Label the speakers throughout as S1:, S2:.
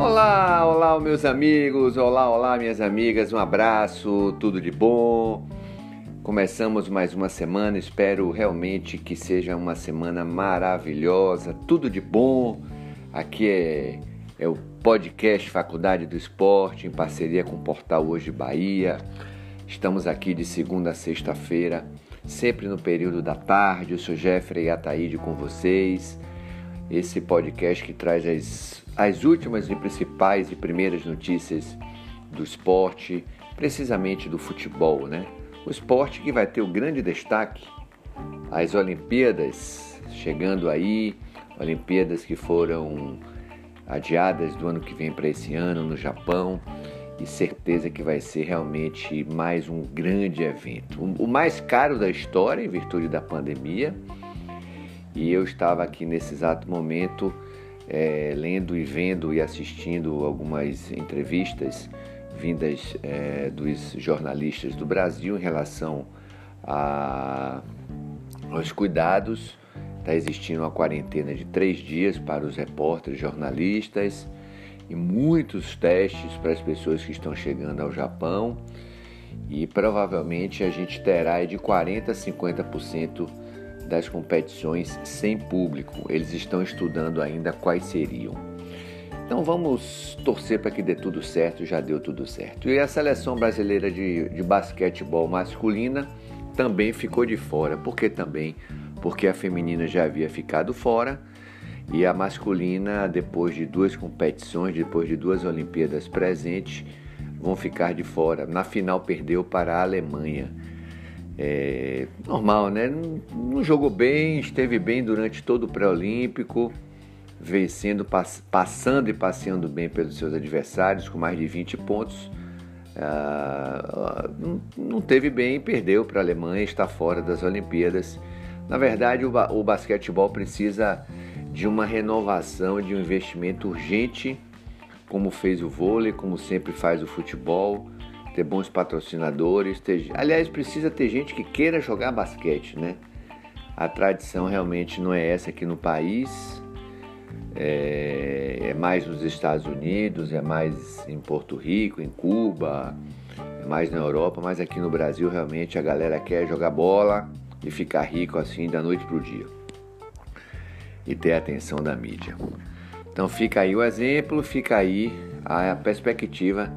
S1: Olá, olá, meus amigos, olá, olá, minhas amigas, um abraço, tudo de bom. Começamos mais uma semana, espero realmente que seja uma semana maravilhosa, tudo de bom. Aqui é, é o podcast Faculdade do Esporte, em parceria com o Portal Hoje Bahia. Estamos aqui de segunda a sexta-feira, sempre no período da tarde. Eu sou Jeffrey Ataíde com vocês. Esse podcast que traz as, as últimas e principais e primeiras notícias do esporte, precisamente do futebol, né? O esporte que vai ter o grande destaque, as Olimpíadas chegando aí, Olimpíadas que foram adiadas do ano que vem para esse ano no Japão e certeza que vai ser realmente mais um grande evento. O mais caro da história em virtude da pandemia. E eu estava aqui nesse exato momento é, lendo e vendo e assistindo algumas entrevistas vindas é, dos jornalistas do Brasil em relação a, aos cuidados. Está existindo uma quarentena de três dias para os repórteres, jornalistas e muitos testes para as pessoas que estão chegando ao Japão e provavelmente a gente terá de 40 a 50% das competições sem público. Eles estão estudando ainda quais seriam. Então vamos torcer para que dê tudo certo, já deu tudo certo. E a seleção brasileira de, de basquetebol masculina também ficou de fora. Por que também? Porque a feminina já havia ficado fora e a masculina, depois de duas competições, depois de duas Olimpíadas presentes, vão ficar de fora. Na final perdeu para a Alemanha. É, normal, né? Não, não, jogou bem, esteve bem durante todo o pré-olímpico, vencendo, pass, passando e passeando bem pelos seus adversários, com mais de 20 pontos. Ah, não, não teve bem, perdeu para a Alemanha, está fora das Olimpíadas. Na verdade, o, o basquetebol precisa de uma renovação, de um investimento urgente, como fez o vôlei, como sempre faz o futebol, ter bons patrocinadores. Ter... Aliás, precisa ter gente que queira jogar basquete, né? A tradição realmente não é essa aqui no país, é, é mais nos Estados Unidos, é mais em Porto Rico, em Cuba, é mais na Europa, mas aqui no Brasil realmente a galera quer jogar bola e ficar rico assim da noite para o dia e ter a atenção da mídia. Então fica aí o exemplo, fica aí a perspectiva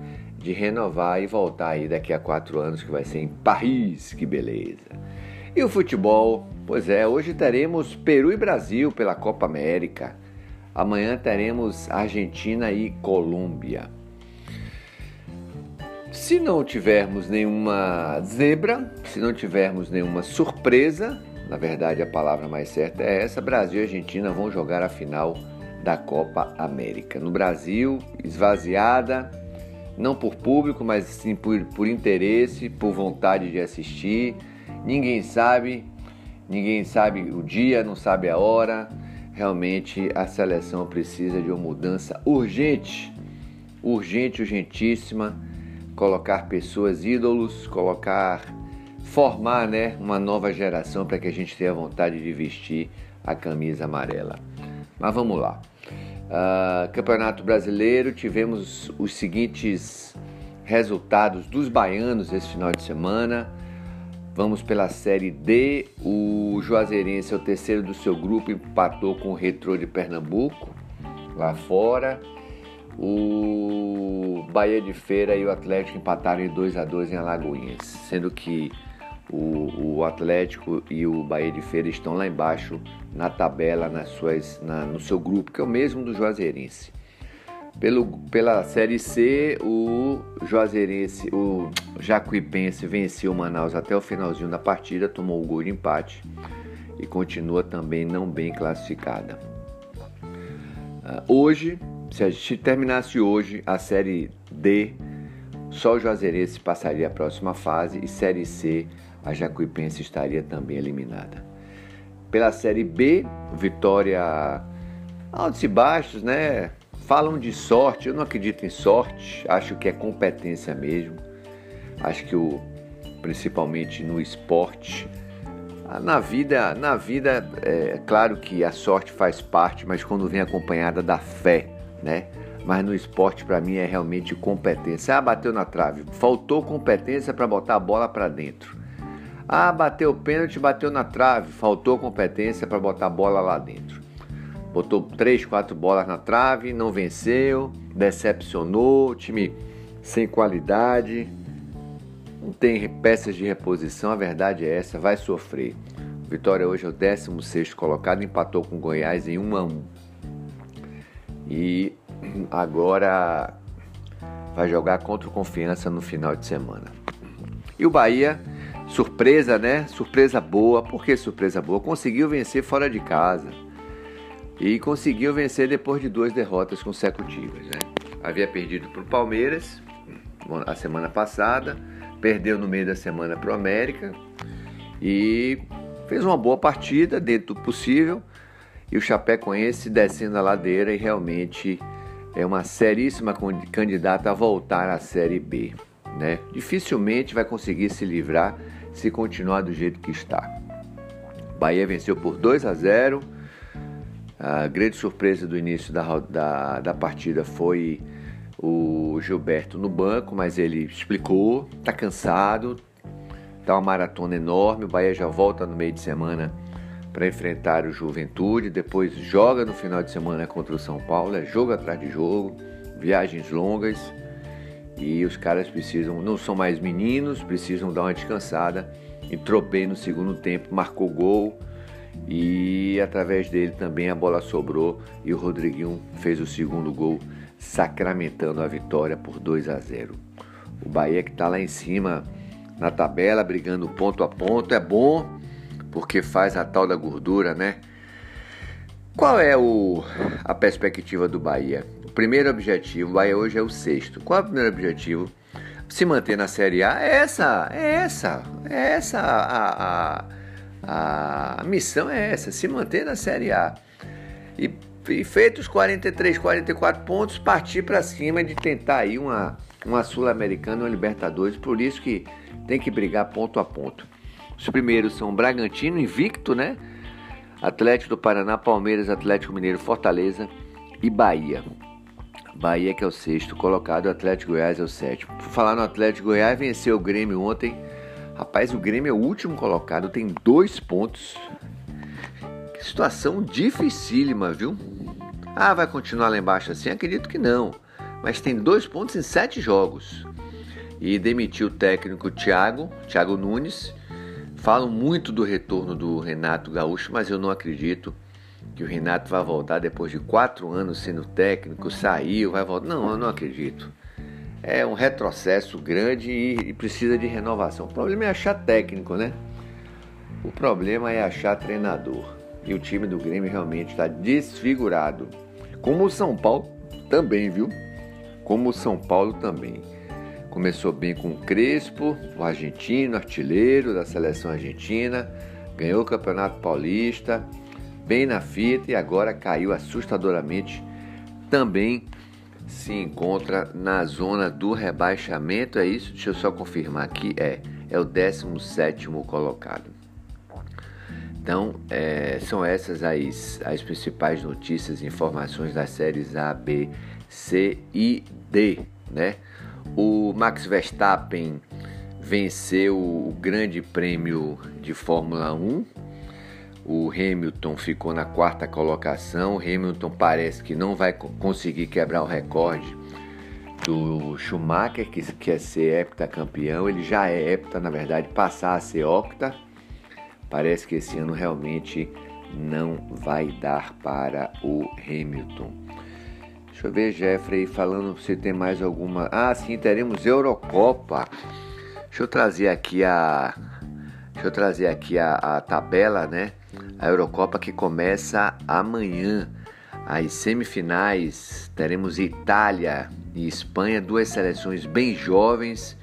S1: de renovar e voltar aí daqui a quatro anos que vai ser em Paris, que beleza. E o futebol, pois é, hoje teremos Peru e Brasil pela Copa América. Amanhã teremos Argentina e Colômbia. Se não tivermos nenhuma zebra, se não tivermos nenhuma surpresa, na verdade a palavra mais certa é essa: Brasil e Argentina vão jogar a final da Copa América. No Brasil, esvaziada, não por público, mas sim por, por interesse, por vontade de assistir. Ninguém sabe, ninguém sabe o dia, não sabe a hora. Realmente a seleção precisa de uma mudança urgente, urgente, urgentíssima. Colocar pessoas ídolos, colocar formar né, uma nova geração para que a gente tenha vontade de vestir a camisa amarela. Mas vamos lá. Uh, Campeonato Brasileiro, tivemos os seguintes resultados dos baianos esse final de semana. Vamos pela Série D. O Juazeirense é o terceiro do seu grupo, empatou com o Retrô de Pernambuco, lá fora. O Bahia de Feira e o Atlético empataram em 2 a 2 em Alagoinhas, sendo que o, o, Atlético e o Bahia de Feira estão lá embaixo na tabela, nas suas, na, no seu grupo, que é o mesmo do Juazeirense. Pelo, pela Série C, o Juazeirense, o Jacuipense venceu o Manaus até o finalzinho da partida, tomou o gol de empate e continua também não bem classificada. Uh, hoje, se a gente terminasse hoje a Série D, só o Juazeirense passaria a próxima fase e Série C a Jacuipense estaria também eliminada. Pela Série B, vitória altos e baixos, né? Falam de sorte, eu não acredito em sorte, acho que é competência mesmo. Acho que o principalmente no esporte, na vida, na vida é claro que a sorte faz parte, mas quando vem acompanhada da fé, né? mas no esporte para mim é realmente competência. Ah, bateu na trave, faltou competência para botar a bola para dentro. Ah, bateu o pênalti, bateu na trave, faltou competência para botar a bola lá dentro. Botou três, quatro bolas na trave, não venceu, decepcionou, time sem qualidade, não tem peças de reposição, a verdade é essa, vai sofrer. Vitória hoje é o 16 colocado, empatou com Goiás em 1 a 1. E agora vai jogar contra o Confiança no final de semana. E o Bahia, surpresa, né? Surpresa boa. Por que surpresa boa? Conseguiu vencer fora de casa. E conseguiu vencer depois de duas derrotas consecutivas, né? Havia perdido para o Palmeiras a semana passada, perdeu no meio da semana para o América e fez uma boa partida dentro do possível. E o Chapecoense descendo a ladeira e realmente é uma seríssima candidata a voltar à Série B. Né? Dificilmente vai conseguir se livrar se continuar do jeito que está. Bahia venceu por 2 a 0. A grande surpresa do início da, da, da partida foi o Gilberto no banco, mas ele explicou, está cansado, tá uma maratona enorme. O Bahia já volta no meio de semana para enfrentar o Juventude, depois joga no final de semana contra o São Paulo, é jogo atrás de jogo, viagens longas e os caras precisam, não são mais meninos, precisam dar uma descansada. Entrou bem no segundo tempo, marcou gol e através dele também a bola sobrou e o Rodriguinho fez o segundo gol, sacramentando a vitória por 2 a 0. O Bahia que está lá em cima na tabela, brigando ponto a ponto, é bom porque faz a tal da gordura, né? Qual é o, a perspectiva do Bahia? O primeiro objetivo, o Bahia hoje é o sexto. Qual é o primeiro objetivo? Se manter na Série A. É essa, é essa, é essa a, a, a missão é essa, se manter na Série A. E, e feitos 43, 44 pontos, partir para cima de tentar aí uma, uma Sul-Americana, uma Libertadores. Por isso que tem que brigar ponto a ponto. Os primeiros são Bragantino, invicto, né? Atlético do Paraná, Palmeiras, Atlético Mineiro, Fortaleza e Bahia. Bahia que é o sexto colocado, Atlético Goiás é o sétimo. Por falar no Atlético Goiás, venceu o Grêmio ontem. Rapaz, o Grêmio é o último colocado, tem dois pontos. Que situação dificílima, viu? Ah, vai continuar lá embaixo assim? Acredito que não. Mas tem dois pontos em sete jogos. E demitiu o técnico Thiago, Thiago Nunes, Falam muito do retorno do Renato Gaúcho, mas eu não acredito que o Renato vai voltar depois de quatro anos sendo técnico, saiu, vai voltar. Não, eu não acredito. É um retrocesso grande e, precisa de renovação. O problema é achar técnico, né? O problema é achar treinador. E o time do Grêmio realmente está desfigurado. Como o São Paulo também, viu? Como o São Paulo também. Começou bem com o Crespo, o argentino, artilheiro da seleção argentina, ganhou o Campeonato Paulista, bem na fita e agora caiu assustadoramente. Também se encontra na zona do rebaixamento, é isso? Deixa eu só confirmar aqui, é, é o 17 colocado. Então, é, são essas as, as principais notícias e informações das séries A, B, C e D, né? O Max Verstappen venceu o Grande Prêmio de Fórmula 1. O Hamilton ficou na quarta colocação. O Hamilton parece que não vai conseguir quebrar o recorde do Schumacher, que quer ser heptacampeão. Ele já é hepta, na verdade, passar a ser octa. Parece que esse ano realmente não vai dar para o Hamilton. Deixa eu ver, Jeffrey, falando se tem mais alguma. Ah, sim, teremos Eurocopa. Deixa eu trazer aqui a. Deixa eu trazer aqui a, a tabela, né? A Eurocopa que começa amanhã. As semifinais teremos Itália e Espanha, duas seleções bem jovens,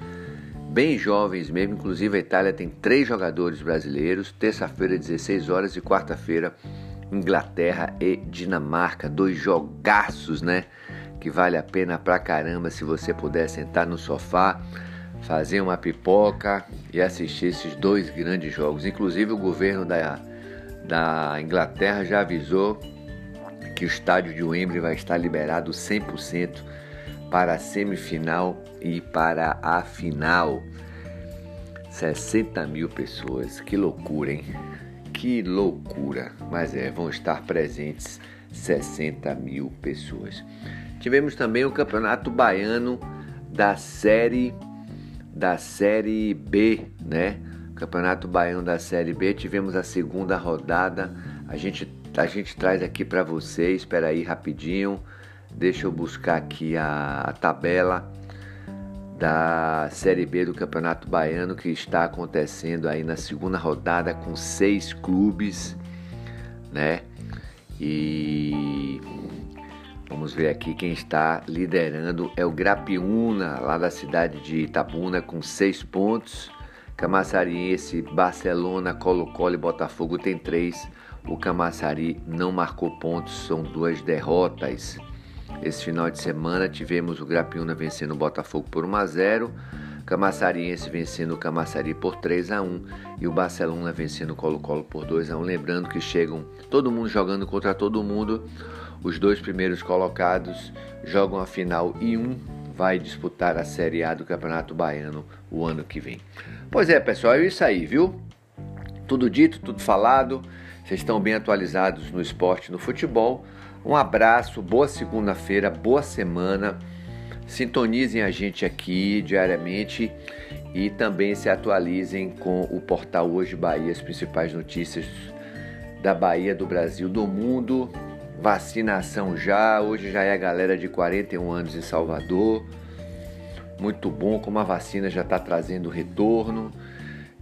S1: bem jovens mesmo. Inclusive a Itália tem três jogadores brasileiros. Terça-feira, 16 horas e quarta-feira, Inglaterra e Dinamarca, dois jogaços, né? Que vale a pena pra caramba se você puder sentar no sofá, fazer uma pipoca e assistir esses dois grandes jogos. Inclusive o governo da, da Inglaterra já avisou que o estádio de Wembley vai estar liberado 100% para a semifinal e para a final. 60 mil pessoas, que loucura, hein? Que loucura! Mas é, vão estar presentes 60 mil pessoas. Tivemos também o Campeonato Baiano da Série da Série B, né? Campeonato Baiano da Série B, tivemos a segunda rodada. A gente a gente traz aqui para vocês. Espera aí rapidinho. Deixa eu buscar aqui a, a tabela da Série B do Campeonato Baiano que está acontecendo aí na segunda rodada com seis clubes, né? E vamos ver aqui quem está liderando é o Grapiúna, lá da cidade de Itabuna, com seis pontos. Camaçariense, Barcelona, Colo-Colo e Botafogo tem três. O Camaçari não marcou pontos, são duas derrotas. Esse final de semana tivemos o Grapiúna vencendo o Botafogo por 1 a 0, Camaçariense vencendo o Camaçari por 3 a 1 e o Barcelona vencendo o Colo-Colo por 2 a 1. Lembrando que chegam todo mundo jogando contra todo mundo. Os dois primeiros colocados jogam a final e um vai disputar a Série A do Campeonato Baiano o ano que vem. Pois é, pessoal, é isso aí, viu? Tudo dito, tudo falado. Vocês estão bem atualizados no esporte, no futebol. Um abraço, boa segunda-feira, boa semana. Sintonizem a gente aqui diariamente e também se atualizem com o portal Hoje Bahia, as principais notícias da Bahia, do Brasil, do mundo Vacinação já, hoje já é a galera de 41 anos em Salvador. Muito bom como a vacina já está trazendo retorno,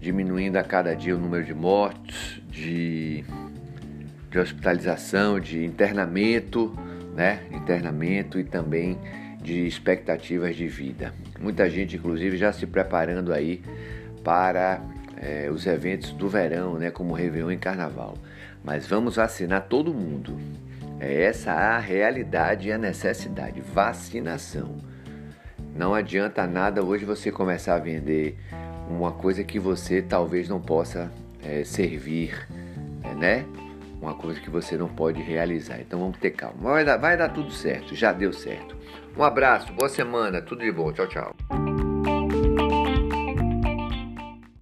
S1: diminuindo a cada dia o número de mortes, de, de hospitalização, de internamento, né? Internamento e também de expectativas de vida. Muita gente, inclusive, já se preparando aí para é, os eventos do verão, né? Como Réveillon e Carnaval. Mas vamos vacinar todo mundo. É essa a realidade e a necessidade. Vacinação. Não adianta nada hoje você começar a vender uma coisa que você talvez não possa é, servir, é, né? Uma coisa que você não pode realizar. Então vamos ter calma. Vai dar, vai dar tudo certo. Já deu certo. Um abraço, boa semana, tudo de bom. Tchau, tchau.